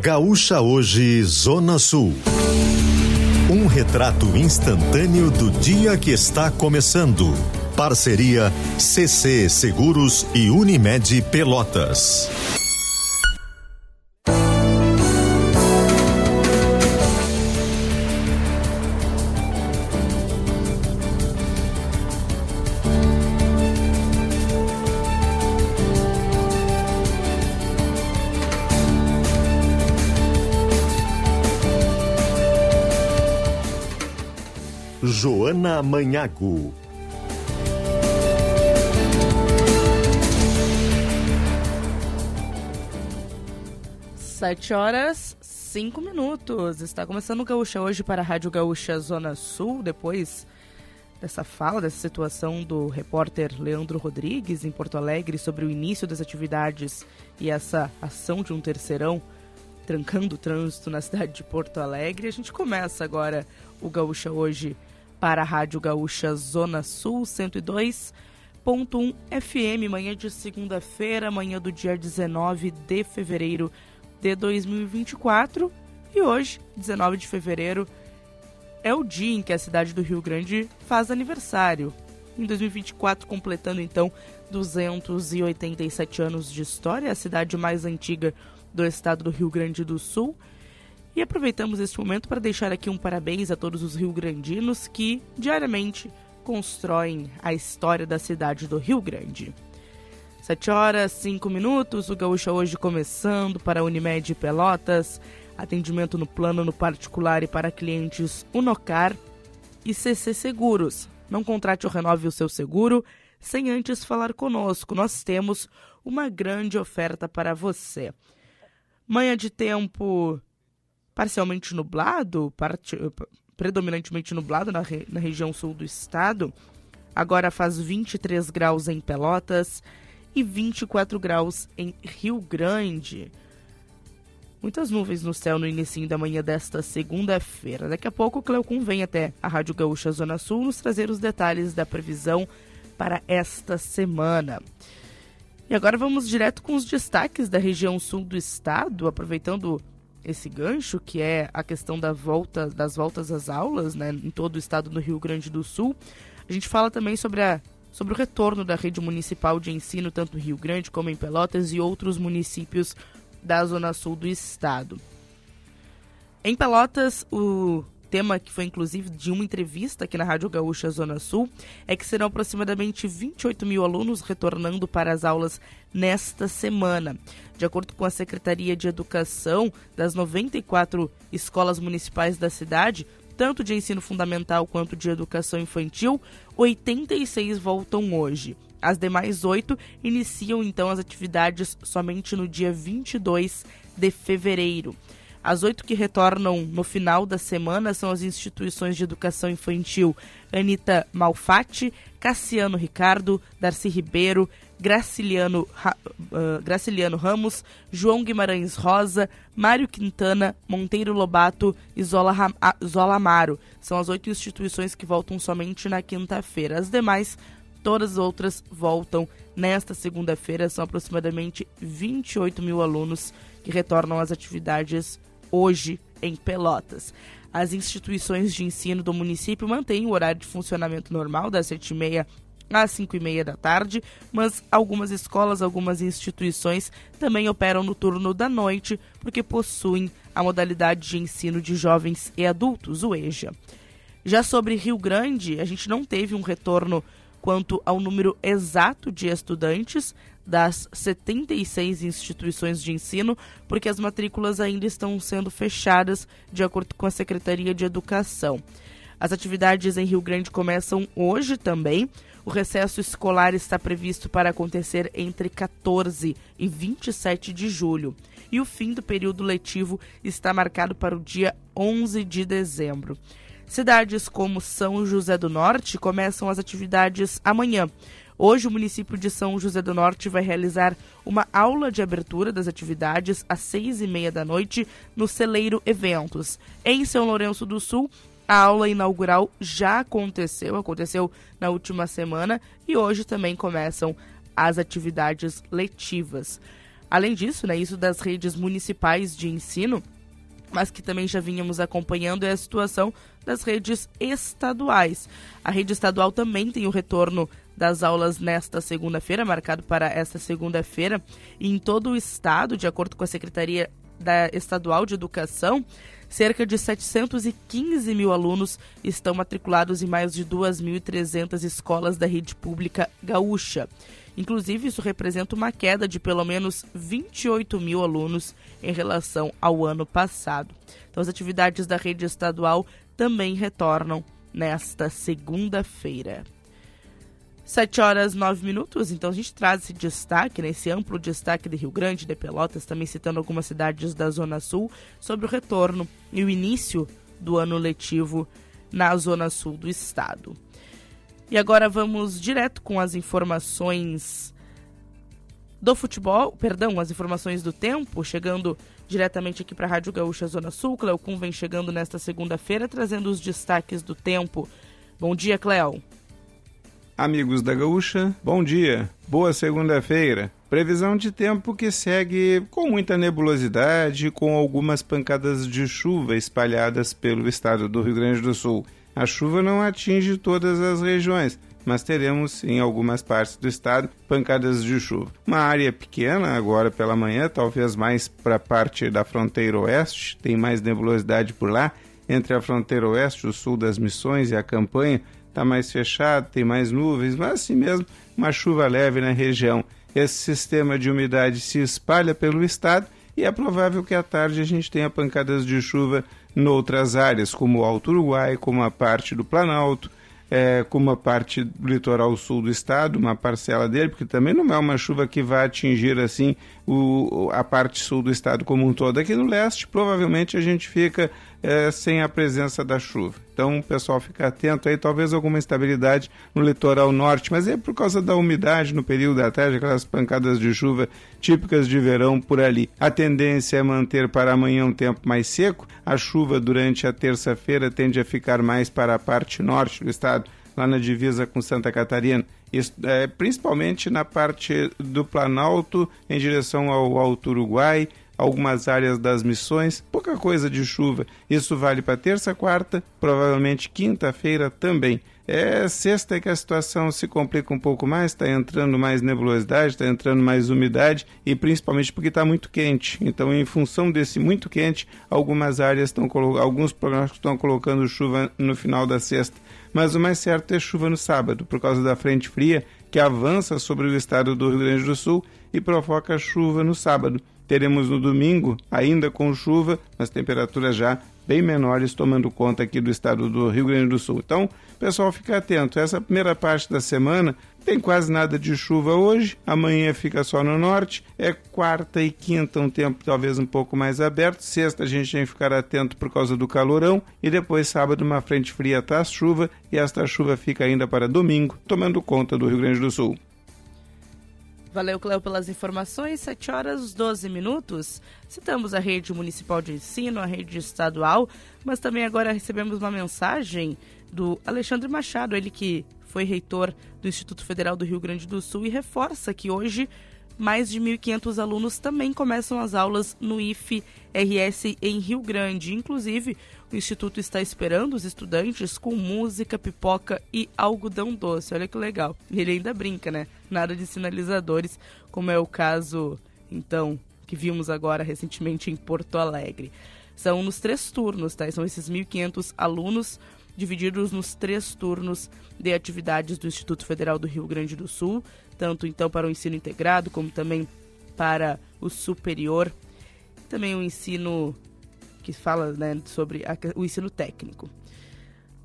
Gaúcha Hoje, Zona Sul. Um retrato instantâneo do dia que está começando. Parceria CC Seguros e Unimed Pelotas. Joana Manhago. Sete horas, cinco minutos. Está começando o Gaúcha hoje para a Rádio Gaúcha Zona Sul, depois dessa fala, dessa situação do repórter Leandro Rodrigues em Porto Alegre sobre o início das atividades e essa ação de um terceirão trancando o trânsito na cidade de Porto Alegre. A gente começa agora o Gaúcha hoje para a Rádio Gaúcha Zona Sul 102.1 FM, manhã de segunda-feira, manhã do dia 19 de fevereiro de 2024. E hoje, 19 de fevereiro, é o dia em que a cidade do Rio Grande faz aniversário. Em 2024, completando então 287 anos de história, a cidade mais antiga do estado do Rio Grande do Sul e aproveitamos este momento para deixar aqui um parabéns a todos os rio-grandinos que diariamente constroem a história da cidade do Rio Grande. 7 horas, 5 minutos, o Gaúcha hoje começando para a Unimed Pelotas, atendimento no plano no particular e para clientes Unocar e CC Seguros. Não contrate ou renove o seu seguro sem antes falar conosco. Nós temos uma grande oferta para você. Manhã de tempo parcialmente nublado, part... predominantemente nublado na, re... na região sul do estado. Agora faz 23 graus em Pelotas e 24 graus em Rio Grande. Muitas nuvens no céu no início da manhã desta segunda-feira. Daqui a pouco o Cleocum vem até a Rádio Gaúcha Zona Sul nos trazer os detalhes da previsão para esta semana. E agora vamos direto com os destaques da região sul do estado, aproveitando esse gancho, que é a questão da volta, das voltas às aulas né, em todo o estado do Rio Grande do Sul. A gente fala também sobre, a, sobre o retorno da rede municipal de ensino, tanto no Rio Grande como em Pelotas e outros municípios da zona sul do estado. Em Pelotas, o tema que foi inclusive de uma entrevista aqui na Rádio Gaúcha Zona Sul é que serão aproximadamente 28 mil alunos retornando para as aulas nesta semana. De acordo com a Secretaria de Educação, das 94 escolas municipais da cidade, tanto de ensino fundamental quanto de educação infantil, 86 voltam hoje. As demais oito iniciam então as atividades somente no dia 22 de fevereiro. As oito que retornam no final da semana são as instituições de educação infantil Anitta Malfatti, Cassiano Ricardo, Darcy Ribeiro, Graciliano, uh, Graciliano Ramos, João Guimarães Rosa, Mário Quintana, Monteiro Lobato e Zola, Zola Amaro. São as oito instituições que voltam somente na quinta-feira. As demais, todas as outras, voltam nesta segunda-feira. São aproximadamente 28 mil alunos que retornam às atividades hoje em Pelotas. As instituições de ensino do município mantêm o horário de funcionamento normal das 7h30 às 5 e meia da tarde, mas algumas escolas, algumas instituições também operam no turno da noite, porque possuem a modalidade de ensino de jovens e adultos, o EJA. Já sobre Rio Grande, a gente não teve um retorno quanto ao número exato de estudantes, das 76 instituições de ensino, porque as matrículas ainda estão sendo fechadas, de acordo com a Secretaria de Educação. As atividades em Rio Grande começam hoje também. O recesso escolar está previsto para acontecer entre 14 e 27 de julho. E o fim do período letivo está marcado para o dia 11 de dezembro. Cidades como São José do Norte começam as atividades amanhã. Hoje, o município de São José do Norte vai realizar uma aula de abertura das atividades às seis e meia da noite no Celeiro Eventos. Em São Lourenço do Sul, a aula inaugural já aconteceu, aconteceu na última semana e hoje também começam as atividades letivas. Além disso, né, isso das redes municipais de ensino, mas que também já vínhamos acompanhando é a situação das redes estaduais. A rede estadual também tem o retorno das aulas nesta segunda-feira, marcado para esta segunda-feira, em todo o estado, de acordo com a Secretaria da Estadual de Educação, cerca de 715 mil alunos estão matriculados em mais de 2.300 escolas da rede pública gaúcha. Inclusive, isso representa uma queda de pelo menos 28 mil alunos em relação ao ano passado. Então, as atividades da rede estadual também retornam nesta segunda-feira. 7 horas 9 minutos, então a gente traz esse destaque, né, esse amplo destaque de Rio Grande, de Pelotas, também citando algumas cidades da Zona Sul, sobre o retorno e o início do ano letivo na Zona Sul do estado. E agora vamos direto com as informações do futebol, perdão, as informações do tempo, chegando diretamente aqui para a Rádio Gaúcha Zona Sul. Cleocum vem chegando nesta segunda-feira, trazendo os destaques do tempo. Bom dia, Cleo. Amigos da Gaúcha, bom dia, boa segunda-feira. Previsão de tempo que segue com muita nebulosidade, com algumas pancadas de chuva espalhadas pelo estado do Rio Grande do Sul. A chuva não atinge todas as regiões, mas teremos em algumas partes do estado pancadas de chuva. Uma área pequena agora pela manhã, talvez mais para a parte da fronteira oeste, tem mais nebulosidade por lá. Entre a fronteira oeste, o sul das Missões e a Campanha, está mais fechado, tem mais nuvens, mas assim mesmo uma chuva leve na região. Esse sistema de umidade se espalha pelo estado e é provável que à tarde a gente tenha pancadas de chuva noutras áreas, como o Alto Uruguai, como a parte do Planalto, é, como a parte do litoral sul do estado, uma parcela dele, porque também não é uma chuva que vai atingir assim o, a parte sul do estado como um todo. Aqui no leste, provavelmente a gente fica é, sem a presença da chuva. Então, o pessoal fica atento aí, talvez alguma instabilidade no litoral norte, mas é por causa da umidade no período da tarde, aquelas pancadas de chuva típicas de verão por ali. A tendência é manter para amanhã um tempo mais seco. A chuva durante a terça-feira tende a ficar mais para a parte norte do estado, lá na divisa com Santa Catarina. Isso, é, principalmente na parte do Planalto, em direção ao Alto Uruguai, algumas áreas das missões, pouca coisa de chuva. Isso vale para terça, quarta, provavelmente quinta-feira também. É sexta que a situação se complica um pouco mais, está entrando mais nebulosidade, está entrando mais umidade e principalmente porque está muito quente. Então, em função desse muito quente, algumas áreas estão alguns programas estão colocando chuva no final da sexta. Mas o mais certo é chuva no sábado, por causa da frente fria que avança sobre o estado do Rio Grande do Sul e provoca chuva no sábado. Teremos no domingo, ainda com chuva, mas temperaturas já bem menores, tomando conta aqui do estado do Rio Grande do Sul. Então, pessoal, fica atento. Essa primeira parte da semana tem quase nada de chuva hoje, amanhã fica só no norte, é quarta e quinta um tempo talvez um pouco mais aberto, sexta a gente tem que ficar atento por causa do calorão e depois sábado uma frente fria traz chuva e esta chuva fica ainda para domingo, tomando conta do Rio Grande do Sul. Valeu, Cleo, pelas informações. 7 horas 12 minutos. Citamos a rede municipal de ensino, a rede estadual, mas também agora recebemos uma mensagem do Alexandre Machado, ele que foi reitor do Instituto Federal do Rio Grande do Sul e reforça que hoje mais de 1.500 alunos também começam as aulas no IFE RS em Rio Grande. Inclusive, o Instituto está esperando os estudantes com música, pipoca e algodão doce. Olha que legal. Ele ainda brinca, né? Nada de sinalizadores, como é o caso, então, que vimos agora recentemente em Porto Alegre. São nos três turnos, tá? São esses 1.500 alunos divididos nos três turnos de atividades do Instituto Federal do Rio Grande do Sul, tanto então para o ensino integrado como também para o superior, também o ensino que fala né, sobre a, o ensino técnico.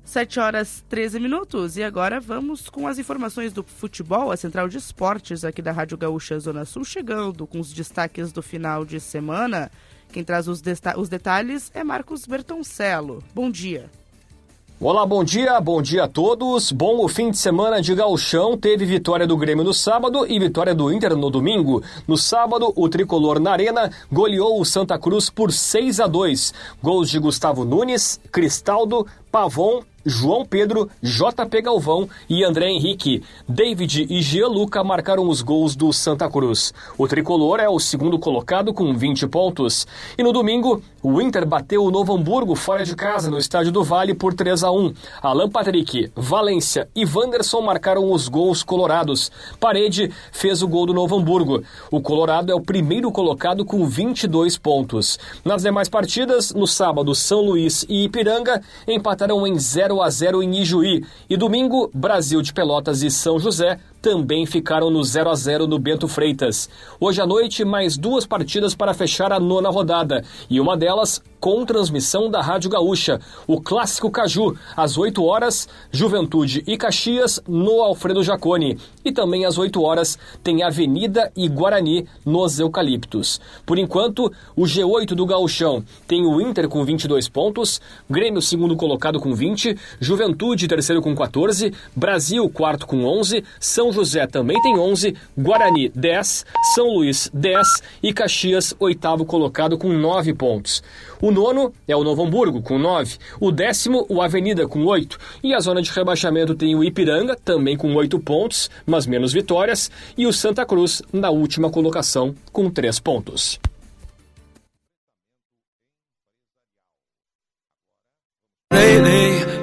7 horas 13 minutos e agora vamos com as informações do futebol, a central de esportes aqui da Rádio Gaúcha Zona Sul chegando com os destaques do final de semana. Quem traz os, os detalhes é Marcos Bertoncello. Bom dia. Olá, bom dia, bom dia a todos. Bom, o fim de semana de gauchão teve vitória do Grêmio no sábado e vitória do Inter no domingo. No sábado, o tricolor na arena goleou o Santa Cruz por 6 a 2. Gols de Gustavo Nunes, Cristaldo, Pavon João Pedro, JP Galvão e André Henrique. David e Gianluca marcaram os gols do Santa Cruz. O tricolor é o segundo colocado com 20 pontos. E no domingo, o Inter bateu o Novo Hamburgo fora de casa no Estádio do Vale por 3 a 1. Alan Patrick, Valência e Wanderson marcaram os gols colorados. Parede fez o gol do Novo Hamburgo. O Colorado é o primeiro colocado com 22 pontos. Nas demais partidas, no sábado, São Luís e Ipiranga empataram em 0 a 0 em Ijuí. E domingo, Brasil de Pelotas e São José também ficaram no 0 a 0 no Bento Freitas. Hoje à noite, mais duas partidas para fechar a nona rodada, e uma delas com transmissão da Rádio Gaúcha. O Clássico Caju, às 8 horas, Juventude e Caxias no Alfredo Jaconi. E também às 8 horas tem Avenida e Guarani nos Eucaliptos. Por enquanto, o G8 do Gauchão tem o Inter com 22 pontos, Grêmio segundo colocado com 20, Juventude terceiro com 14, Brasil quarto com 11, São José também tem 11, Guarani 10, São Luís 10 e Caxias oitavo colocado com 9 pontos. O nono é o Novo Hamburgo, com 9. O décimo, o Avenida, com 8. E a zona de rebaixamento tem o Ipiranga, também com 8 pontos, mas menos vitórias. E o Santa Cruz, na última colocação, com 3 pontos. Lately,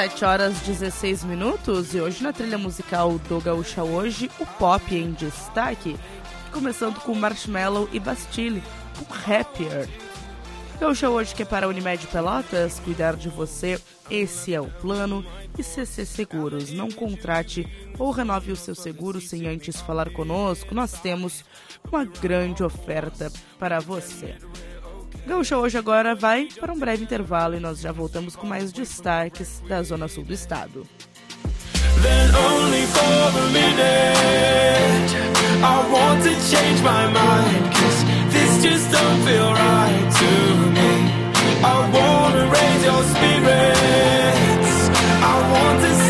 7 horas 16 minutos e hoje na trilha musical do Gaúcha Hoje, o pop em destaque, começando com Marshmallow e Bastille, com Happier. Gaúcha Hoje que é para Unimed Pelotas, cuidar de você, esse é o plano. E CC Seguros, não contrate ou renove o seu seguro sem antes falar conosco, nós temos uma grande oferta para você. Gaúcha hoje agora vai para um breve intervalo e nós já voltamos com mais destaques da Zona Sul do Estado. I wanna raise your spirits. I want to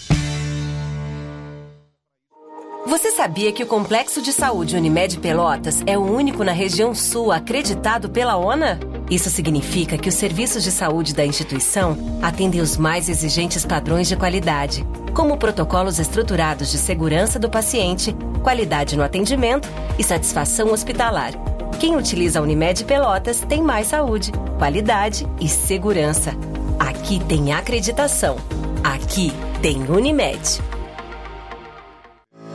Você sabia que o Complexo de Saúde Unimed Pelotas é o único na região sul acreditado pela ONA? Isso significa que os serviços de saúde da instituição atendem os mais exigentes padrões de qualidade, como protocolos estruturados de segurança do paciente, qualidade no atendimento e satisfação hospitalar. Quem utiliza a Unimed Pelotas tem mais saúde, qualidade e segurança. Aqui tem acreditação. Aqui tem Unimed.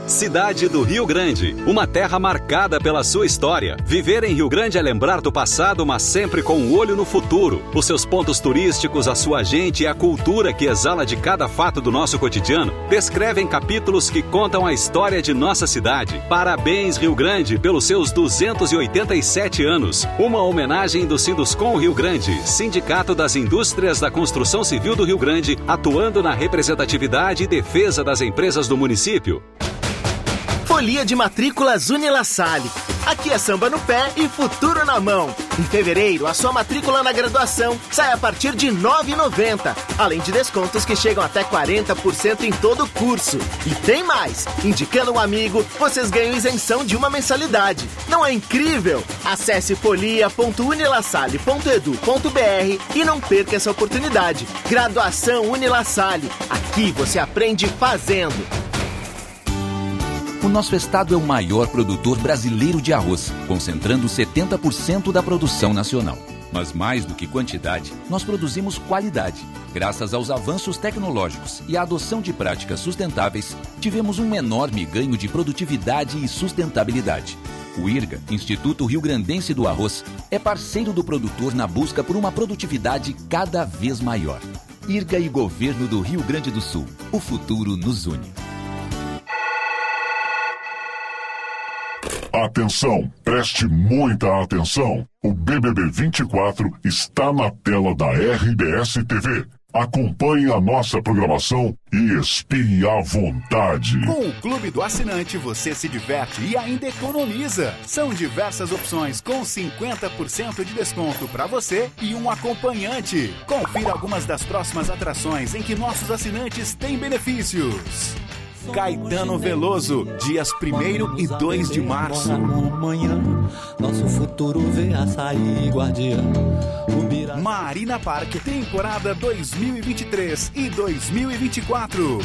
Cidade do Rio Grande, uma terra marcada pela sua história. Viver em Rio Grande é lembrar do passado, mas sempre com um olho no futuro. Os seus pontos turísticos, a sua gente e a cultura que exala de cada fato do nosso cotidiano descrevem capítulos que contam a história de nossa cidade. Parabéns, Rio Grande, pelos seus 287 anos. Uma homenagem do Sinduscom Rio Grande, Sindicato das Indústrias da Construção Civil do Rio Grande, atuando na representatividade e defesa das empresas do município. Folia de matrículas Unilassalle. Aqui é samba no pé e futuro na mão. Em fevereiro, a sua matrícula na graduação sai a partir de R$ 9,90, além de descontos que chegam até 40% em todo o curso. E tem mais! Indicando um amigo, vocês ganham isenção de uma mensalidade. Não é incrível? Acesse folia.unilassalle.edu.br e não perca essa oportunidade. Graduação Unilassalle. Aqui você aprende fazendo. O nosso estado é o maior produtor brasileiro de arroz, concentrando 70% da produção nacional. Mas mais do que quantidade, nós produzimos qualidade. Graças aos avanços tecnológicos e à adoção de práticas sustentáveis, tivemos um enorme ganho de produtividade e sustentabilidade. O IRGA, Instituto Rio Grandense do Arroz, é parceiro do produtor na busca por uma produtividade cada vez maior. IRGA e Governo do Rio Grande do Sul. O futuro nos une. Atenção, preste muita atenção. O BBB 24 está na tela da RBS TV. Acompanhe a nossa programação e espie à vontade. Com o Clube do Assinante, você se diverte e ainda economiza. São diversas opções com 50% de desconto para você e um acompanhante. Confira algumas das próximas atrações em que nossos assinantes têm benefícios. Caetano Veloso, dias 1 e 2 de março. Nosso futuro vê a sair, guardiã. Marina Park, temporada 2023 e 2024.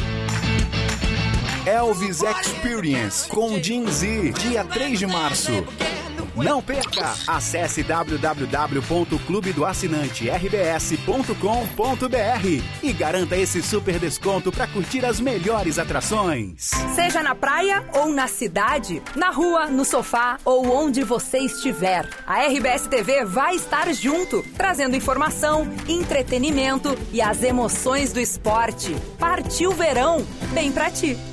Elvis Experience com Jin Z, dia 3 de março. Não perca! Acesse www.clubedoassinante.rbs.com.br e garanta esse super desconto para curtir as melhores atrações. Seja na praia ou na cidade, na rua, no sofá ou onde você estiver, a RBS TV vai estar junto, trazendo informação, entretenimento e as emoções do esporte. Partiu verão, bem pra ti!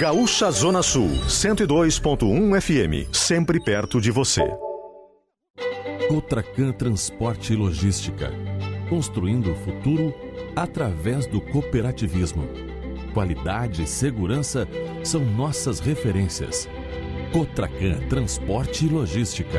Gaúcha Zona Sul, 102.1 FM, sempre perto de você. Cotracan Transporte e Logística, construindo o futuro através do cooperativismo. Qualidade e segurança são nossas referências. Cotracan Transporte e Logística.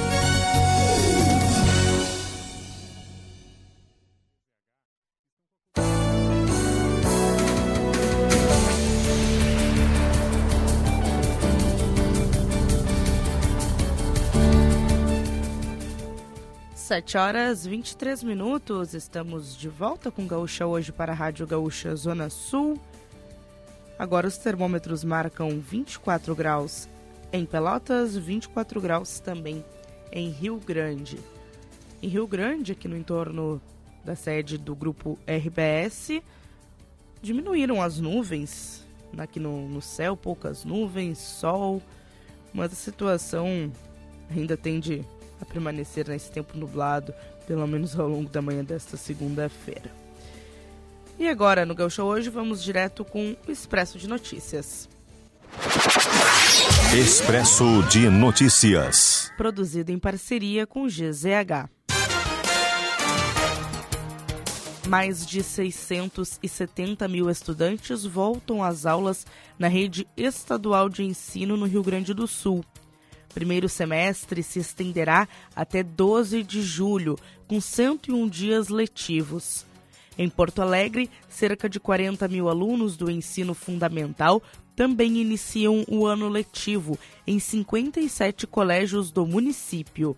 Sete horas 23 minutos, estamos de volta com Gaúcha hoje para a Rádio Gaúcha Zona Sul. Agora os termômetros marcam 24 graus em Pelotas, 24 graus também em Rio Grande. Em Rio Grande, aqui no entorno da sede do grupo RBS, diminuíram as nuvens. Aqui no, no céu, poucas nuvens, sol, mas a situação ainda tende a permanecer nesse tempo nublado, pelo menos ao longo da manhã desta segunda-feira. E agora, no Gaucho hoje, vamos direto com o Expresso de Notícias. Expresso de Notícias. Produzido em parceria com o GZH. Mais de 670 mil estudantes voltam às aulas na rede estadual de ensino no Rio Grande do Sul. Primeiro semestre se estenderá até 12 de julho, com 101 dias letivos. Em Porto Alegre, cerca de 40 mil alunos do ensino fundamental também iniciam o ano letivo em 57 colégios do município.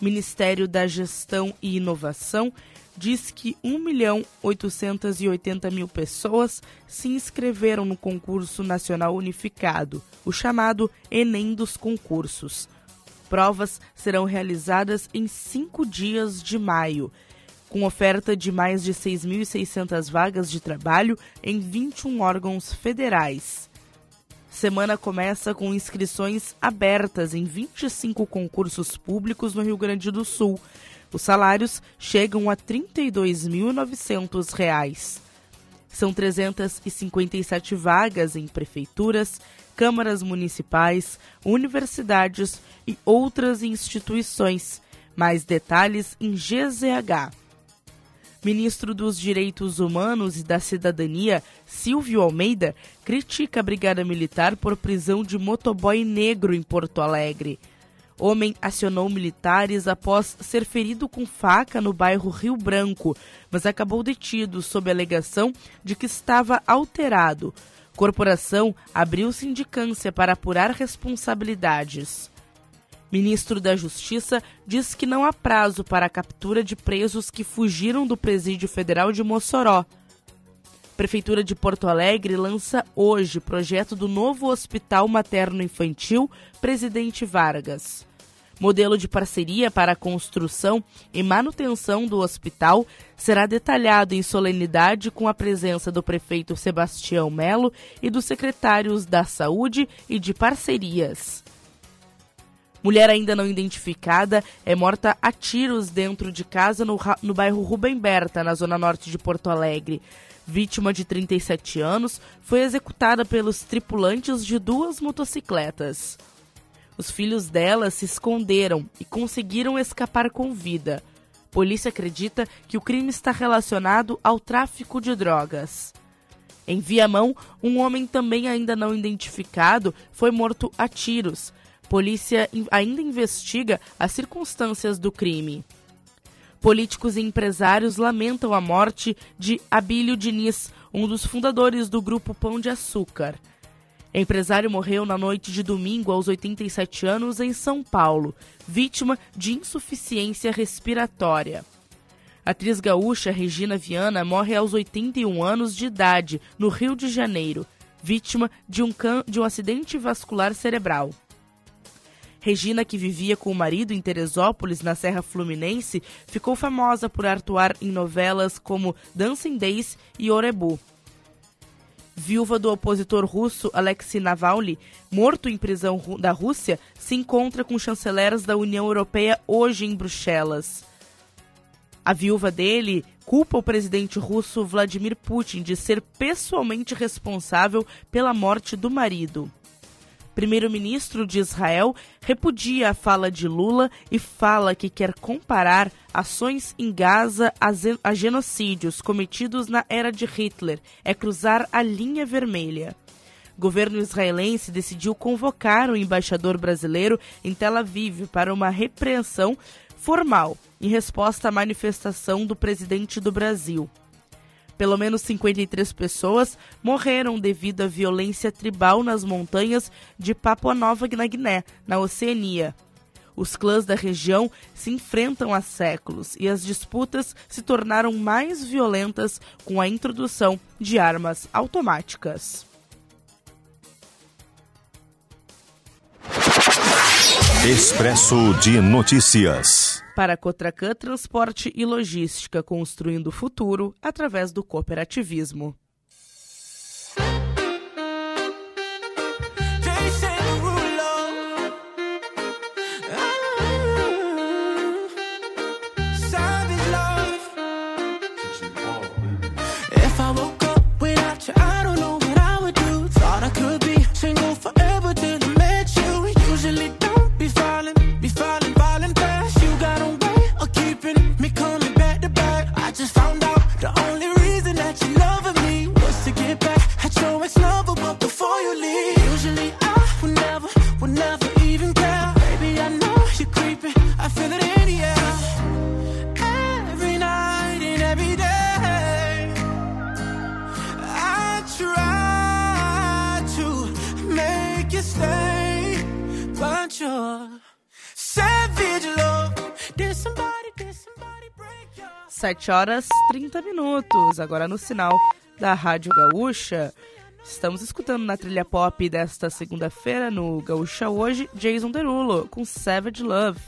Ministério da Gestão e Inovação diz que 1 milhão 880 mil pessoas se inscreveram no concurso nacional unificado, o chamado Enem dos concursos. Provas serão realizadas em cinco dias de maio, com oferta de mais de 6.600 vagas de trabalho em 21 órgãos federais. Semana começa com inscrições abertas em 25 concursos públicos no Rio Grande do Sul. Os salários chegam a R$ 32.900. São 357 vagas em prefeituras, câmaras municipais, universidades e outras instituições. Mais detalhes em GZH. Ministro dos Direitos Humanos e da Cidadania, Silvio Almeida, critica a Brigada Militar por prisão de motoboy negro em Porto Alegre. Homem acionou militares após ser ferido com faca no bairro Rio Branco, mas acabou detido sob alegação de que estava alterado. Corporação abriu sindicância para apurar responsabilidades. Ministro da Justiça diz que não há prazo para a captura de presos que fugiram do Presídio Federal de Mossoró. Prefeitura de Porto Alegre lança hoje projeto do novo Hospital Materno-Infantil Presidente Vargas. Modelo de parceria para a construção e manutenção do hospital será detalhado em solenidade com a presença do prefeito Sebastião Melo e dos secretários da Saúde e de Parcerias. Mulher ainda não identificada é morta a tiros dentro de casa no, no bairro Rubem Berta, na zona norte de Porto Alegre. Vítima de 37 anos, foi executada pelos tripulantes de duas motocicletas. Os filhos dela se esconderam e conseguiram escapar com vida. Polícia acredita que o crime está relacionado ao tráfico de drogas. Em Viamão, um homem também ainda não identificado foi morto a tiros. Polícia ainda investiga as circunstâncias do crime. Políticos e empresários lamentam a morte de Abílio Diniz, um dos fundadores do grupo Pão de Açúcar. Empresário morreu na noite de domingo aos 87 anos em São Paulo, vítima de insuficiência respiratória. Atriz gaúcha Regina Viana morre aos 81 anos de idade, no Rio de Janeiro, vítima de um, de um acidente vascular cerebral. Regina, que vivia com o marido em Teresópolis, na Serra Fluminense, ficou famosa por atuar em novelas como Dancing Days e Orebu. Viúva do opositor russo Alexei Navalny, morto em prisão da Rússia, se encontra com chanceleres da União Europeia hoje em Bruxelas. A viúva dele culpa o presidente russo Vladimir Putin de ser pessoalmente responsável pela morte do marido primeiro-ministro de Israel repudia a fala de Lula e fala que quer comparar ações em Gaza a, genocídios cometidos na era de Hitler. É cruzar a linha vermelha. O governo israelense decidiu convocar o embaixador brasileiro em Tel Aviv para uma repreensão formal em resposta à manifestação do presidente do Brasil. Pelo menos 53 pessoas morreram devido à violência tribal nas montanhas de Papua Nova Guiné, na Oceania. Os clãs da região se enfrentam há séculos e as disputas se tornaram mais violentas com a introdução de armas automáticas. Expresso de Notícias. Para a Cotracan Transporte e Logística, construindo o futuro através do cooperativismo. Sete horas 30 minutos, agora no sinal da Rádio Gaúcha. Estamos escutando na trilha pop desta segunda-feira no Gaúcha Hoje, Jason Derulo com Savage Love.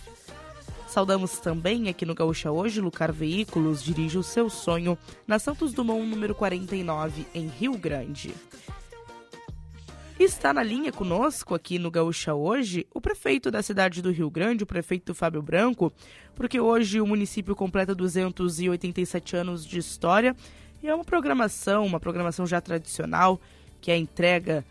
Saudamos também aqui no Gaúcha Hoje, Lucar Veículos dirige o seu sonho na Santos Dumont número 49 em Rio Grande. Está na linha conosco aqui no Gaúcha hoje o prefeito da cidade do Rio Grande, o prefeito Fábio Branco, porque hoje o município completa 287 anos de história e é uma programação, uma programação já tradicional, que é a entrega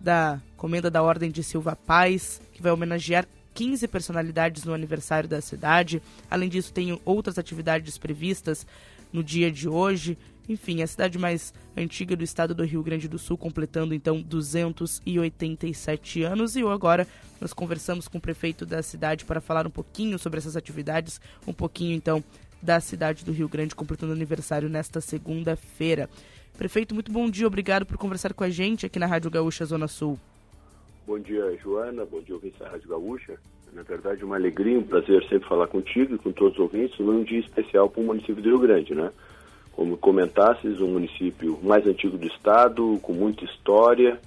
da Comenda da Ordem de Silva Paz, que vai homenagear 15 personalidades no aniversário da cidade. Além disso, tem outras atividades previstas no dia de hoje. Enfim, a cidade mais antiga do estado do Rio Grande do Sul, completando então 287 anos. E agora nós conversamos com o prefeito da cidade para falar um pouquinho sobre essas atividades, um pouquinho então da cidade do Rio Grande, completando aniversário nesta segunda-feira. Prefeito, muito bom dia, obrigado por conversar com a gente aqui na Rádio Gaúcha Zona Sul. Bom dia, Joana, bom dia, ouvintes da Rádio Gaúcha. Na verdade, uma alegria, um prazer sempre falar contigo e com todos os ouvintes num dia especial para o município do Rio Grande, né? Como comentasses, um município mais antigo do estado, com muita história,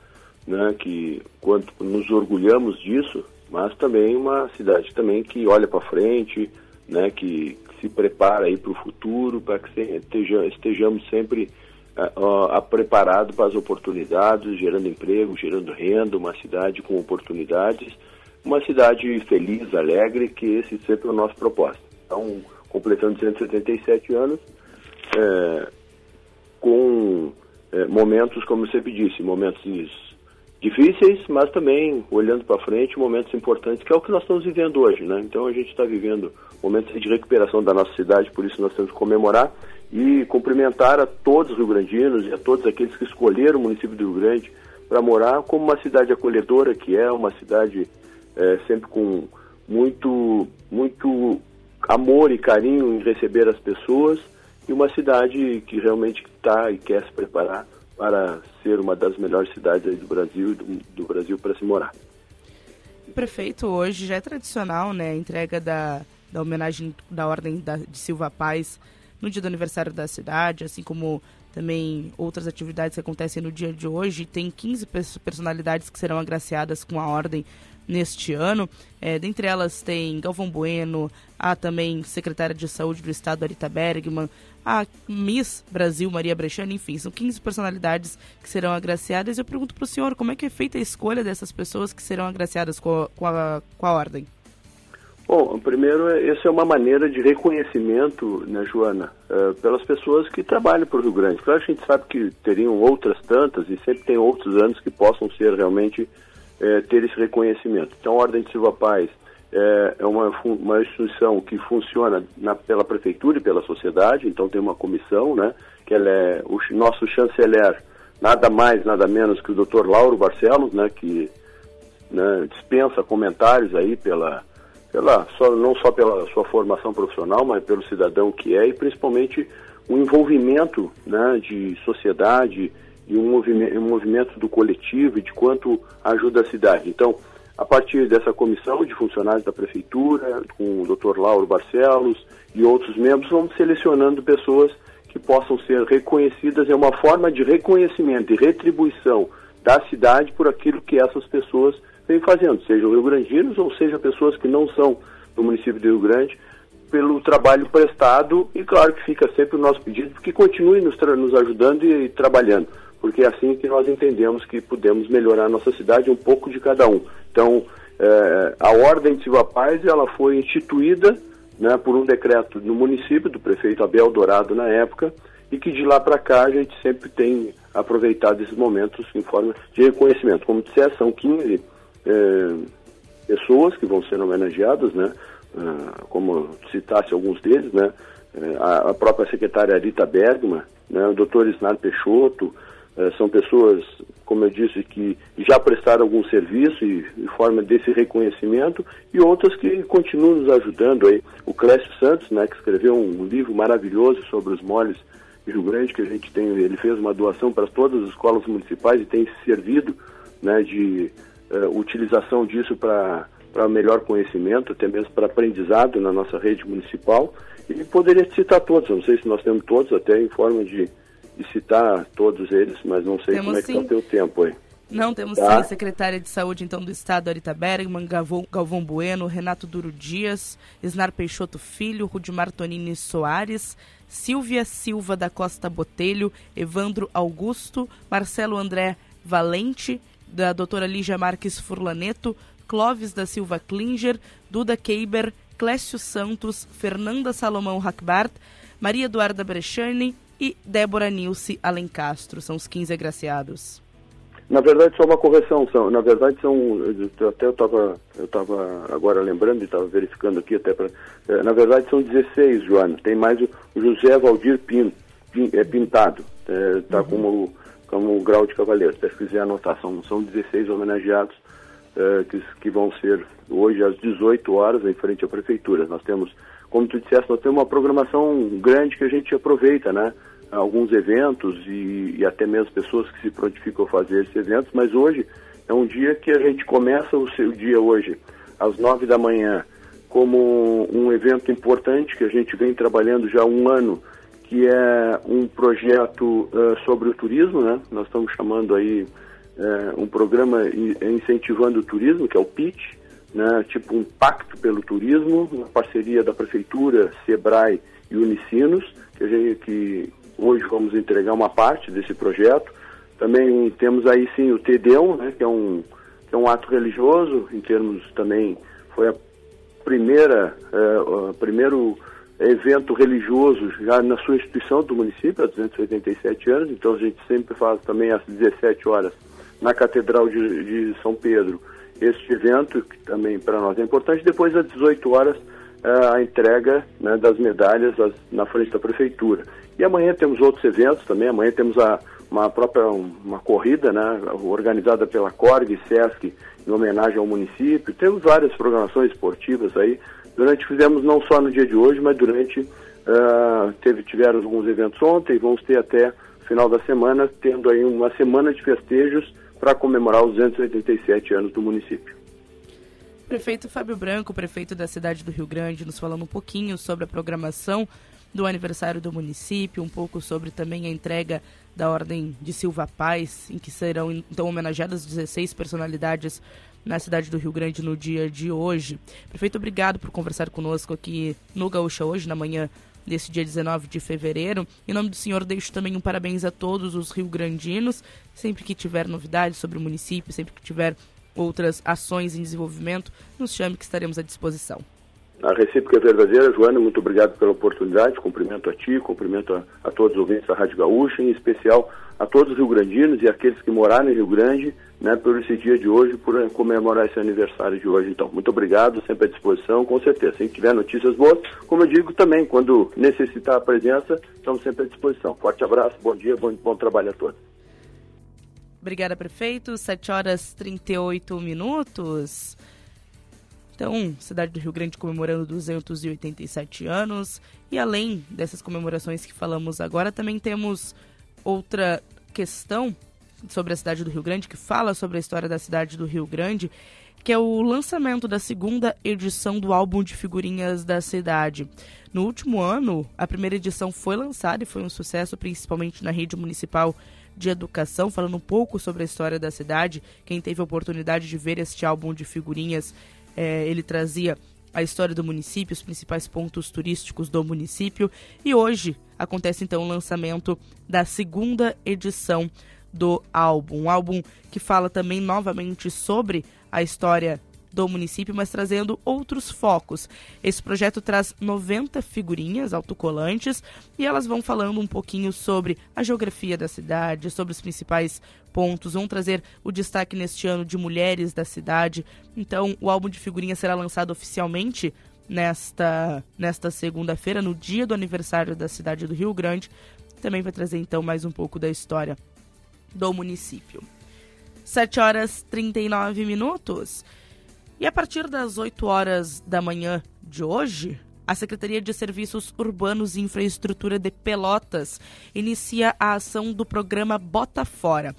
né, que quanto nos orgulhamos disso, mas também uma cidade também que olha para frente, né, que, se prepara aí para o futuro, para que esteja, estejamos sempre uh, uh, preparados para as oportunidades, gerando emprego, gerando renda, uma cidade com oportunidades, uma cidade feliz, alegre, que esse sempre é o nosso propósito. Então, completando 177 anos, é, com é, momentos, como eu sempre disse, momentos difíceis, mas também olhando para frente, momentos importantes, que é o que nós estamos vivendo hoje, né? Então a gente está vivendo momentos de recuperação da nossa cidade, por isso nós temos que comemorar e cumprimentar a todos os rio-grandinos e a todos aqueles que escolheram o município do Rio Grande para morar como uma cidade acolhedora, que é uma cidade é, sempre com muito, muito amor e carinho em receber as pessoas e uma cidade que realmente está e quer se preparar para ser uma das melhores cidades do Brasil do, do Brasil para se morar. Prefeito, hoje já é tradicional, né, a entrega da, da homenagem da Ordem da, de Silva Paz no dia do aniversário da cidade, assim como também outras atividades que acontecem no dia de hoje. Tem 15 personalidades que serão agraciadas com a ordem neste ano. É, dentre elas tem Galvão Bueno, a também secretária de Saúde do Estado, Arita Bergman, a Miss Brasil, Maria Brechani, enfim, são 15 personalidades que serão agraciadas. Eu pergunto para o senhor como é que é feita a escolha dessas pessoas que serão agraciadas com a, com a, com a ordem? Bom, primeiro, essa é uma maneira de reconhecimento, né, Joana, uh, pelas pessoas que trabalham para o Rio Grande. Claro, a gente sabe que teriam outras tantas e sempre tem outros anos que possam ser realmente, uh, ter esse reconhecimento. Então, a Ordem de Silva Paz é, é uma, uma instituição que funciona na, pela prefeitura e pela sociedade, então tem uma comissão, né, que ela é o nosso chanceler, nada mais, nada menos que o Dr. Lauro Barcelos, né, que né, dispensa comentários aí pela, pela só, não só pela sua formação profissional, mas pelo cidadão que é e principalmente o envolvimento né, de sociedade e um movimento, um movimento do coletivo e de quanto ajuda a cidade. Então, a partir dessa comissão de funcionários da prefeitura, com o Dr. Lauro Barcelos e outros membros, vamos selecionando pessoas que possam ser reconhecidas. É uma forma de reconhecimento e retribuição da cidade por aquilo que essas pessoas vem fazendo, seja Rio Grandinos ou seja pessoas que não são do município de Rio Grande, pelo trabalho prestado e claro que fica sempre o nosso pedido que continue nos, nos ajudando e, e, trabalhando, porque é assim que nós entendemos que podemos melhorar a nossa cidade um pouco de cada um. Então, é, a Ordem de Silva Paz ela foi instituída né, por um decreto no município do prefeito Abel Dourado na época e que de lá para cá a gente sempre tem aproveitado esses momentos em forma de reconhecimento. Como disse, são 15 é, pessoas que vão ser homenageadas, né? Ah, como citasse alguns deles, né? É, a, própria secretária Rita Bergman, né? o doutor Isnar Peixoto, são pessoas, como eu disse, que já prestaram algum serviço e, em forma desse reconhecimento, e outras que continuam nos ajudando aí. O Clécio Santos, né, que escreveu um livro maravilhoso sobre os moles de Rio Grande, que a gente tem, ele fez uma doação para todas as escolas municipais e tem servido né, de uh, utilização disso para para melhor conhecimento, até mesmo para aprendizado na nossa rede municipal. E poderia citar todos, não sei se nós temos todos, até em forma de, de citar todos eles, mas não sei temos como é que está o teu tempo aí. Não, temos tá. sim a secretária de Saúde, então, do Estado, Arita Bergman, Galvão, Galvão Bueno, Renato Duro Dias, Esnar Peixoto Filho, Rudimar Tonini Soares, Silvia Silva da Costa Botelho, Evandro Augusto, Marcelo André Valente, da doutora Lígia Marques Furlaneto, Clóvis da Silva Klinger, Duda Keiber, Clécio Santos, Fernanda Salomão Hackbart, Maria Eduarda Brechani e Débora Nilce Alencastro. São os 15 agraciados. Na verdade, só uma correção. São, na verdade, são. Até eu estava eu tava agora lembrando e estava verificando aqui até para. É, na verdade, são 16, Joana. Tem mais o, José Valdir Pin, Pin, é, Pintado. Está é, tá uhum. como, como grau de cavaleiro. Se quiser anotar, são, são 16 homenageados é, que, que vão ser hoje às 18 horas em frente à prefeitura. Nós temos, como tu disseste, nós temos uma programação grande que a gente aproveita, né? Alguns eventos e, e, até mesmo pessoas que se prontificam a fazer esses eventos, mas hoje é um dia que a gente começa o seu dia hoje às nove da manhã como um evento importante que a gente vem trabalhando já há um ano, que é um projeto uh, sobre o turismo, né? Nós estamos chamando aí uh, um programa incentivando o turismo, que é o PIT, né? Tipo um pacto pelo turismo, uma parceria da prefeitura, Sebrae e Unicinos, que, a gente, que Hoje vamos entregar uma parte desse projeto. Também temos aí sim o Tedeum, né, que é um, que é um ato religioso, em termos também, foi a primeira, o primeiro evento religioso já na sua instituição do município, há 287 anos, então a gente sempre faz também às 17 horas na Catedral de, de São Pedro este evento, que também para nós é importante, depois às 18 horas a entrega né, das medalhas na frente da prefeitura. E amanhã temos outros eventos também, amanhã temos a, uma própria uma corrida né, organizada pela Corg e Sesc em homenagem ao município. Temos várias programações esportivas aí. Durante fizemos não só no dia de hoje, mas durante uh, teve tiveram alguns eventos ontem, vamos ter até final da semana, tendo aí uma semana de festejos para comemorar os 287 anos do município. Prefeito Fábio Branco, prefeito da cidade do Rio Grande, nos falando um pouquinho sobre a programação do aniversário do município, um pouco sobre também a entrega da Ordem de Silva Paz, em que serão então homenageadas 16 personalidades na cidade do Rio Grande no dia de hoje. Prefeito, obrigado por conversar conosco aqui no Gaúcha hoje, na manhã desse dia 19 de fevereiro. Em nome do senhor, deixo também um parabéns a todos os rio-grandinos. Sempre que tiver novidades sobre o município, sempre que tiver outras ações em desenvolvimento, nos chame que estaremos à disposição. A recíproca é verdadeira, Joana, muito obrigado pela oportunidade, cumprimento a ti, cumprimento a, a todos os ouvintes da Rádio Gaúcha, em especial a todos os rio-grandinos e aqueles que moraram em Rio Grande, né, por esse dia de hoje, por comemorar esse aniversário de hoje. Então, muito obrigado, sempre à disposição, com certeza. Se tiver notícias boas, como eu digo também, quando necessitar a presença, estamos sempre à disposição. Forte abraço, bom dia, bom, bom trabalho a todos. Obrigada, prefeito. 7 horas 38 minutos. Então, cidade do Rio Grande comemorando 287 anos. E além dessas comemorações que falamos agora, também temos outra questão sobre a cidade do Rio Grande, que fala sobre a história da cidade do Rio Grande, que é o lançamento da segunda edição do álbum de figurinhas da cidade. No último ano, a primeira edição foi lançada e foi um sucesso, principalmente na rede municipal de educação, falando um pouco sobre a história da cidade. Quem teve a oportunidade de ver este álbum de figurinhas, é, ele trazia a história do município, os principais pontos turísticos do município. E hoje acontece então o lançamento da segunda edição do álbum. Um álbum que fala também novamente sobre a história do município, mas trazendo outros focos. Esse projeto traz 90 figurinhas autocolantes e elas vão falando um pouquinho sobre a geografia da cidade, sobre os principais pontos, vão trazer o destaque neste ano de mulheres da cidade. Então, o álbum de figurinhas será lançado oficialmente nesta, nesta segunda-feira, no dia do aniversário da cidade do Rio Grande. Também vai trazer então mais um pouco da história do município. 7 horas 39 minutos. E a partir das 8 horas da manhã de hoje, a Secretaria de Serviços Urbanos e Infraestrutura de Pelotas inicia a ação do programa Bota Fora.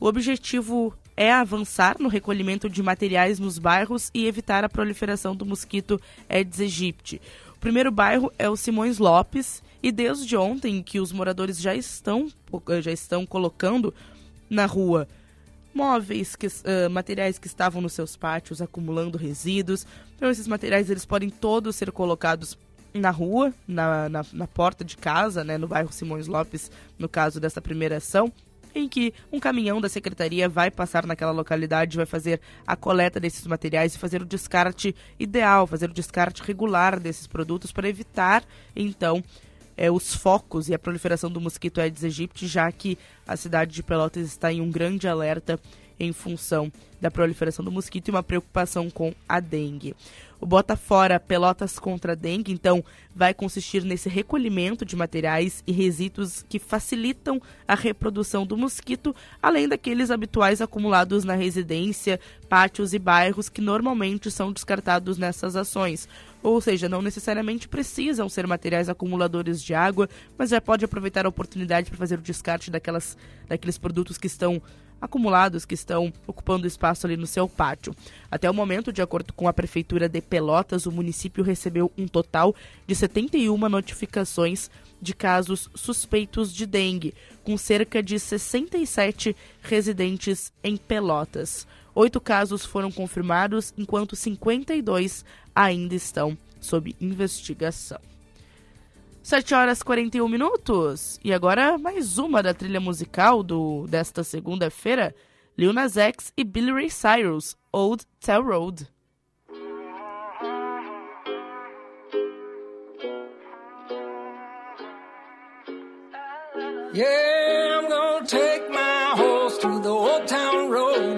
O objetivo é avançar no recolhimento de materiais nos bairros e evitar a proliferação do mosquito Aedes aegypti. O primeiro bairro é o Simões Lopes e desde ontem que os moradores já estão, já estão colocando na rua móveis, que, uh, materiais que estavam nos seus pátios acumulando resíduos. Então esses materiais eles podem todos ser colocados na rua, na, na, na porta de casa, né, no bairro Simões Lopes, no caso dessa primeira ação, em que um caminhão da secretaria vai passar naquela localidade, vai fazer a coleta desses materiais e fazer o descarte ideal, fazer o descarte regular desses produtos para evitar, então, é, os focos e a proliferação do mosquito Aedes aegypti, já que a cidade de Pelotas está em um grande alerta em função da proliferação do mosquito e uma preocupação com a dengue. O Bota Fora Pelotas contra a Dengue, então, vai consistir nesse recolhimento de materiais e resíduos que facilitam a reprodução do mosquito, além daqueles habituais acumulados na residência, pátios e bairros que normalmente são descartados nessas ações. Ou seja, não necessariamente precisam ser materiais acumuladores de água, mas já pode aproveitar a oportunidade para fazer o descarte daquelas, daqueles produtos que estão acumulados que estão ocupando espaço ali no seu pátio. Até o momento, de acordo com a Prefeitura de Pelotas, o município recebeu um total de 71 notificações de casos suspeitos de dengue, com cerca de 67 residentes em Pelotas. Oito casos foram confirmados, enquanto 52 ainda estão sob investigação. 7 horas e 41 minutos. E agora mais uma da trilha musical do desta segunda-feira. Lil Nas X e Billy Ray Cyrus, Old Town Road. Yeah,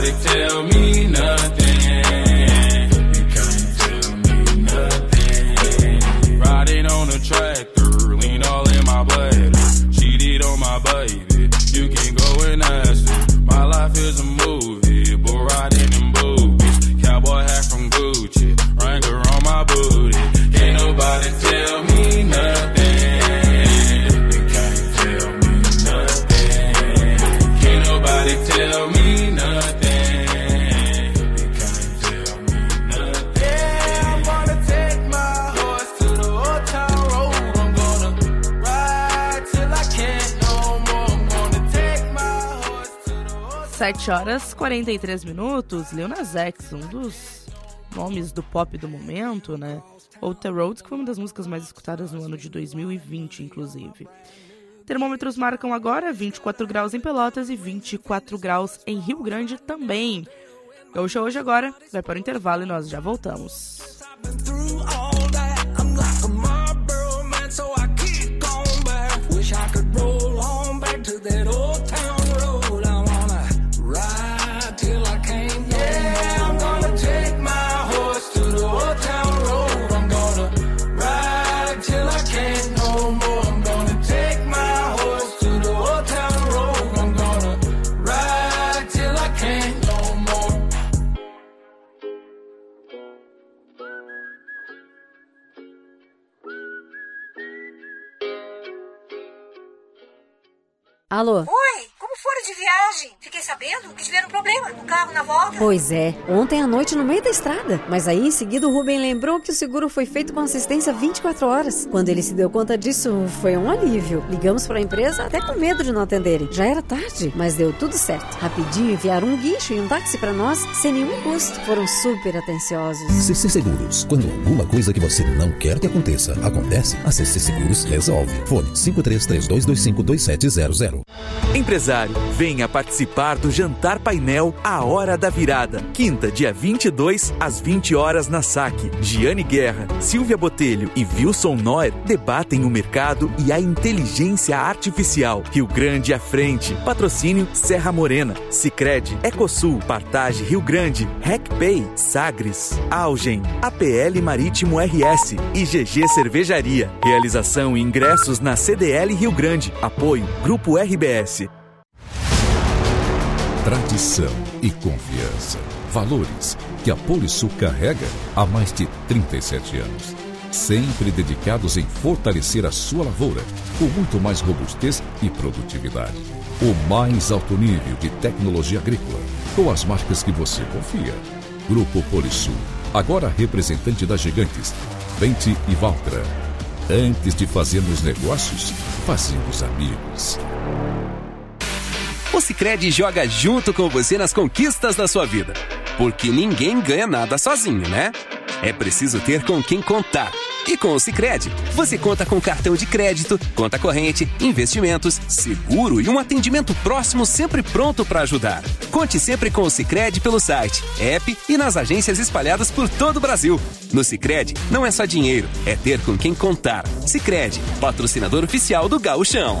Nobody tell me nothing. 7 horas 43 minutos. Lil Nas X, um dos nomes do pop do momento, né? Old Town Road, que foi uma das músicas mais escutadas no ano de 2020, inclusive. Termômetros marcam agora 24 graus em Pelotas e 24 graus em Rio Grande também. Gaúcha hoje agora vai para o intervalo e nós já voltamos. I'm Alô? Oi, de viagem? Fiquei sabendo que tiveram problema no carro na volta. Pois é, ontem à noite no meio da estrada. Mas aí em seguida o Rubem lembrou que o seguro foi feito com assistência 24 horas. Quando ele se deu conta disso, foi um alívio. Ligamos para a empresa até com medo de não atenderem. Já era tarde, mas deu tudo certo. Rapidinho enviaram um guincho e um táxi para nós sem nenhum custo. Foram super atenciosos. CC Seguros. Quando alguma coisa que você não quer que aconteça acontece, a CC Seguros resolve. Fone 5332252700. Empresário, venha participar do Jantar Painel A Hora da Virada. Quinta, dia 22, às 20 horas na SAC. Giane Guerra, Silvia Botelho e Wilson Noer debatem o mercado e a inteligência artificial. Rio Grande à frente. Patrocínio Serra Morena, Sicredi, Ecosul, Partage Rio Grande, RecPay, Sagres, Algem, APL Marítimo RS e GG Cervejaria. Realização e ingressos na CDL Rio Grande. Apoio Grupo RBS. Tradição e confiança. Valores que a Polisul carrega há mais de 37 anos. Sempre dedicados em fortalecer a sua lavoura, com muito mais robustez e produtividade. O mais alto nível de tecnologia agrícola, com as marcas que você confia. Grupo Polisul, agora representante das gigantes, Vente e Valtra. Antes de fazermos negócios, fazemos amigos. O Sicredi joga junto com você nas conquistas da sua vida. Porque ninguém ganha nada sozinho, né? É preciso ter com quem contar. E com o Sicredi, você conta com cartão de crédito, conta corrente, investimentos, seguro e um atendimento próximo sempre pronto para ajudar. Conte sempre com o Sicredi pelo site, app e nas agências espalhadas por todo o Brasil. No Sicredi, não é só dinheiro, é ter com quem contar. Sicredi, patrocinador oficial do Gauchão.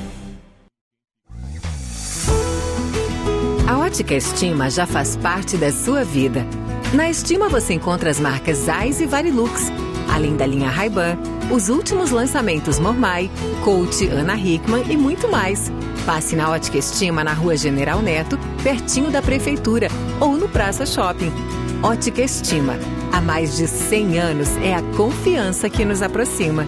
A Ótica Estima já faz parte da sua vida. Na Estima você encontra as marcas Zeiss e Varilux, além da linha Ray-Ban, os últimos lançamentos Mormai, Coach, Ana Hickman e muito mais. Passe na Ótica Estima na Rua General Neto, pertinho da Prefeitura, ou no Praça Shopping. Ótica Estima. Há mais de 100 anos é a confiança que nos aproxima.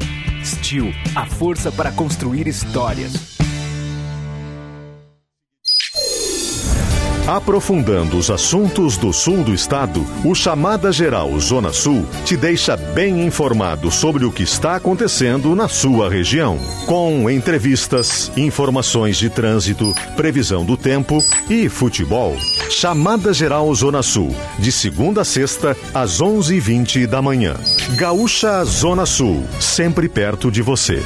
Steel, a força para construir histórias. Aprofundando os assuntos do sul do estado, o Chamada Geral Zona Sul te deixa bem informado sobre o que está acontecendo na sua região. Com entrevistas, informações de trânsito, previsão do tempo e futebol. Chamada Geral Zona Sul, de segunda a sexta, às 11h20 da manhã. Gaúcha Zona Sul, sempre perto de você.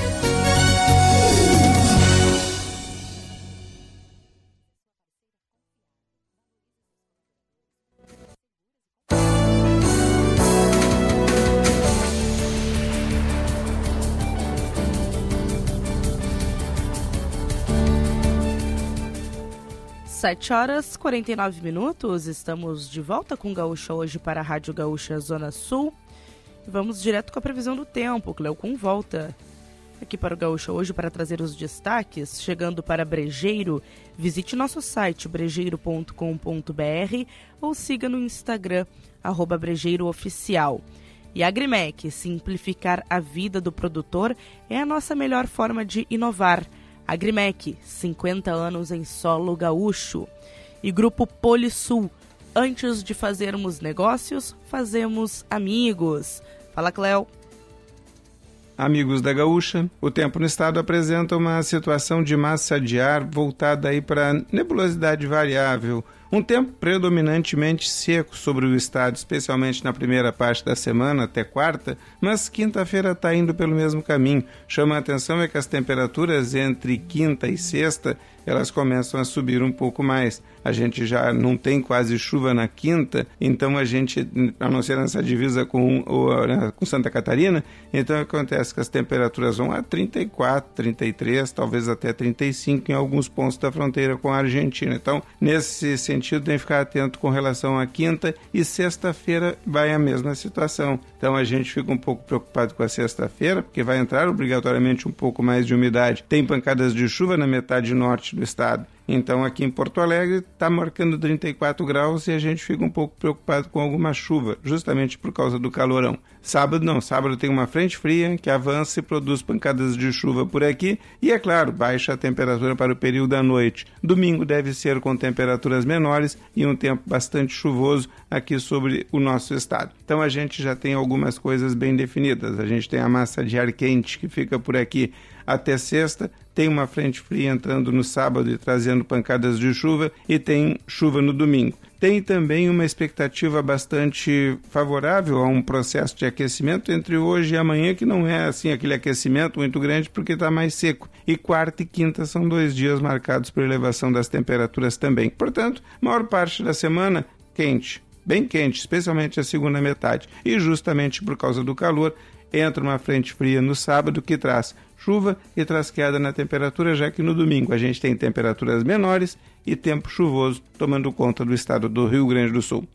Sete horas 49 minutos, estamos de volta com Gaúcha hoje para a Rádio Gaúcha Zona Sul. Vamos direto com a previsão do tempo. Cleocum volta aqui para o Gaúcho hoje para trazer os destaques. Chegando para Brejeiro, visite nosso site brejeiro.com.br ou siga no Instagram, arroba brejeirooficial. E Agrimec, simplificar a vida do produtor é a nossa melhor forma de inovar. Agrimec, 50 anos em solo gaúcho. E Grupo Polisul, antes de fazermos negócios, fazemos amigos. Fala, Cléo. Amigos da Gaúcha, o tempo no estado apresenta uma situação de massa de ar voltada aí para nebulosidade variável, um tempo predominantemente seco sobre o estado, especialmente na primeira parte da semana até quarta, mas quinta-feira está indo pelo mesmo caminho. Chama a atenção é que as temperaturas entre quinta e sexta elas começam a subir um pouco mais. A gente já não tem quase chuva na quinta, então a gente, a não ser nessa divisa com, né, com Santa Catarina, então acontece que as temperaturas vão a 34, 33, talvez até 35 em alguns pontos da fronteira com a Argentina. Então, nesse sentido, tem que ficar atento com relação à quinta e sexta-feira vai a mesma situação. Então a gente fica um pouco preocupado com a sexta-feira, porque vai entrar obrigatoriamente um pouco mais de umidade. Tem pancadas de chuva na metade norte do estado. Então aqui em Porto Alegre está marcando 34 graus e a gente fica um pouco preocupado com alguma chuva, justamente por causa do calorão. Sábado não, sábado tem uma frente fria que avança e produz pancadas de chuva por aqui e é claro, baixa a temperatura para o período da noite. Domingo deve ser com temperaturas menores e um tempo bastante chuvoso aqui sobre o nosso estado. Então a gente já tem algumas coisas bem definidas. A gente tem a massa de ar quente que fica por aqui até sexta, tem uma frente fria entrando no sábado e trazendo pancadas de chuva, e tem chuva no domingo. Tem também uma expectativa bastante favorável a um processo de aquecimento entre hoje e amanhã, que não é assim aquele aquecimento muito grande porque está mais seco. E quarta e quinta são dois dias marcados por elevação das temperaturas também. Portanto, maior parte da semana quente, bem quente, especialmente a segunda metade. E justamente por causa do calor, entra uma frente fria no sábado que traz chuva e traz queda na temperatura, já que no domingo a gente tem temperaturas menores e tempo chuvoso, tomando conta do estado do Rio Grande do Sul.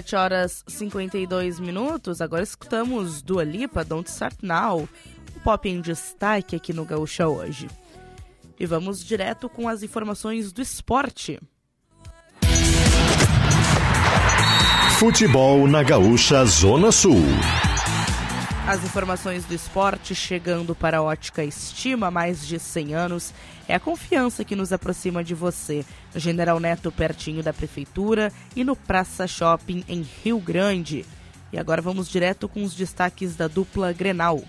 Sete horas 52 minutos. Agora escutamos Dua Lipa, Don't Start Now. O pop em destaque aqui no Gaúcha hoje. E vamos direto com as informações do esporte. Futebol na Gaúcha Zona Sul. As informações do esporte chegando para a Ótica Estima mais de 100 anos. É a confiança que nos aproxima de você. General Neto, pertinho da Prefeitura, e no Praça Shopping, em Rio Grande. E agora vamos direto com os destaques da dupla Grenal.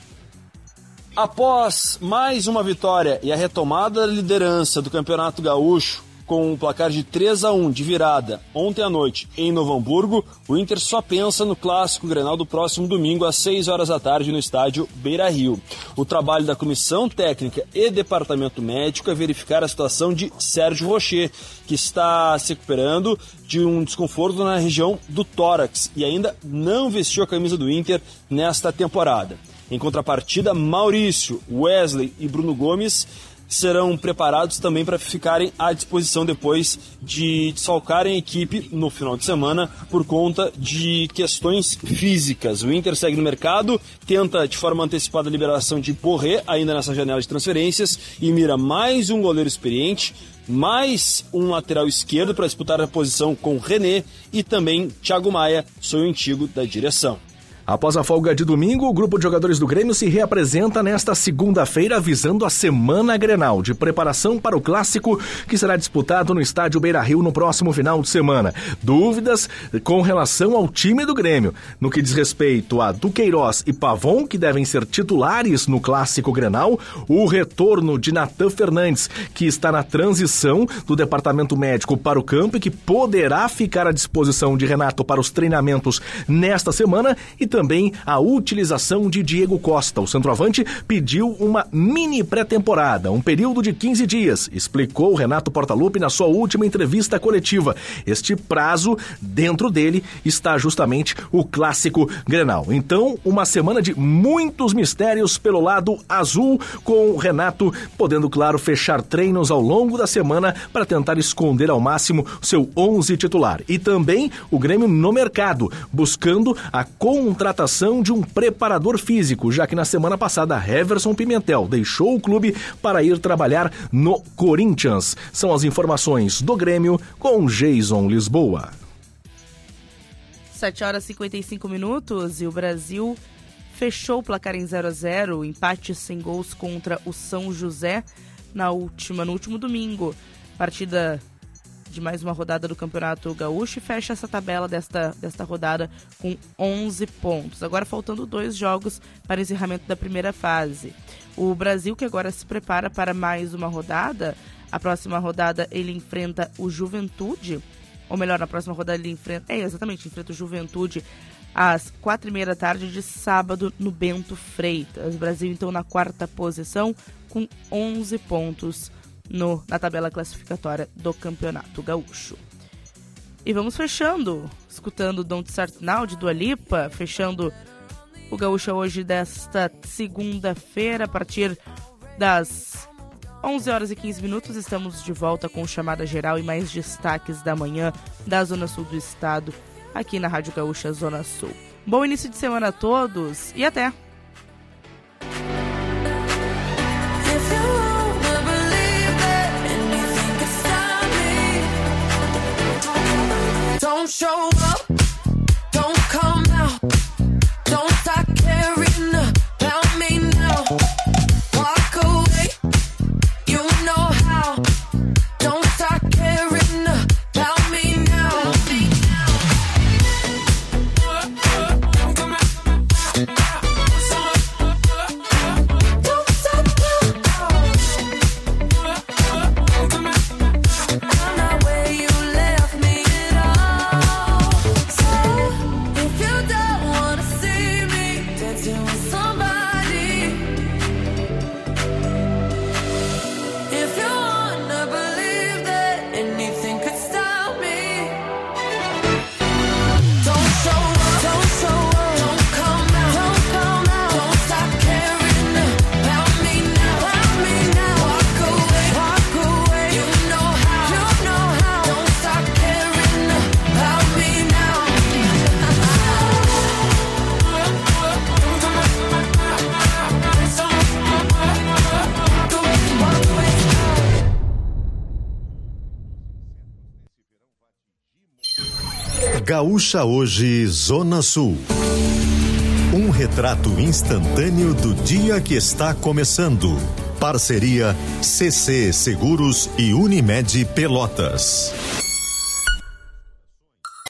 Após mais uma vitória e a retomada da liderança do Campeonato Gaúcho, com um placar de 3 a 1 de virada ontem à noite em Novo Hamburgo, o Inter só pensa no clássico Grenal do próximo domingo às 6 horas da tarde no estádio Beira Rio. O trabalho da comissão técnica e departamento médico é verificar a situação de Sérgio Rocher, que está se recuperando de um desconforto na região do tórax e ainda não vestiu a camisa do Inter nesta temporada. Em contrapartida, Maurício, Wesley e Bruno Gomes serão preparados também para ficarem à disposição depois de salcarem a equipe no final de semana por conta de questões físicas. O Inter segue no mercado, tenta de forma antecipada a liberação de Porré ainda nessa janela de transferências e mira mais um goleiro experiente, mais um lateral esquerdo para disputar a posição com René e também Thiago Maia, sonho antigo da direção. Após a folga de domingo, o grupo de jogadores do Grêmio se reapresenta nesta segunda-feira, visando a Semana Grenal, de preparação para o clássico que será disputado no estádio Beira Rio no próximo final de semana. Dúvidas com relação ao time do Grêmio, no que diz respeito a Duqueiroz e Pavon, que devem ser titulares no clássico Grenal, o retorno de Natan Fernandes, que está na transição do departamento médico para o campo e que poderá ficar à disposição de Renato para os treinamentos nesta semana e também a utilização de Diego Costa. O centroavante pediu uma mini pré-temporada, um período de 15 dias, explicou Renato Portaluppi na sua última entrevista coletiva. Este prazo, dentro dele, está justamente o clássico Grenal. Então, uma semana de muitos mistérios pelo lado azul, com Renato podendo, claro, fechar treinos ao longo da semana para tentar esconder ao máximo seu 11 titular. E também o Grêmio no mercado, buscando a contratação de um preparador físico, já que na semana passada Heverson Pimentel deixou o clube para ir trabalhar no Corinthians. São as informações do Grêmio com Jason Lisboa. 7 horas e 55 minutos e o Brasil fechou o placar em 0 a 0 empate sem gols contra o São José na última, no último domingo. Partida de mais uma rodada do Campeonato Gaúcho e fecha essa tabela desta, desta rodada com 11 pontos. Agora faltando dois jogos para encerramento da primeira fase. O Brasil, que agora se prepara para mais uma rodada, a próxima rodada ele enfrenta o Juventude, ou melhor, na próxima rodada ele enfrenta, é exatamente, enfrenta o Juventude às quatro e meia da tarde de sábado no Bento Freitas. O Brasil então na quarta posição com 11 pontos no, na tabela classificatória do Campeonato Gaúcho. E vamos fechando, escutando Don't Start Now de Dua Lipa, fechando o Gaúcho hoje desta segunda-feira, a partir das 11 horas e 15 minutos, estamos de volta com chamada geral e mais destaques da manhã da Zona Sul do Estado, aqui na Rádio Gaúcha Zona Sul. Bom início de semana a todos e até! Don't show up, don't come Gaúcha Hoje, Zona Sul. Um retrato instantâneo do dia que está começando. Parceria CC Seguros e Unimed Pelotas.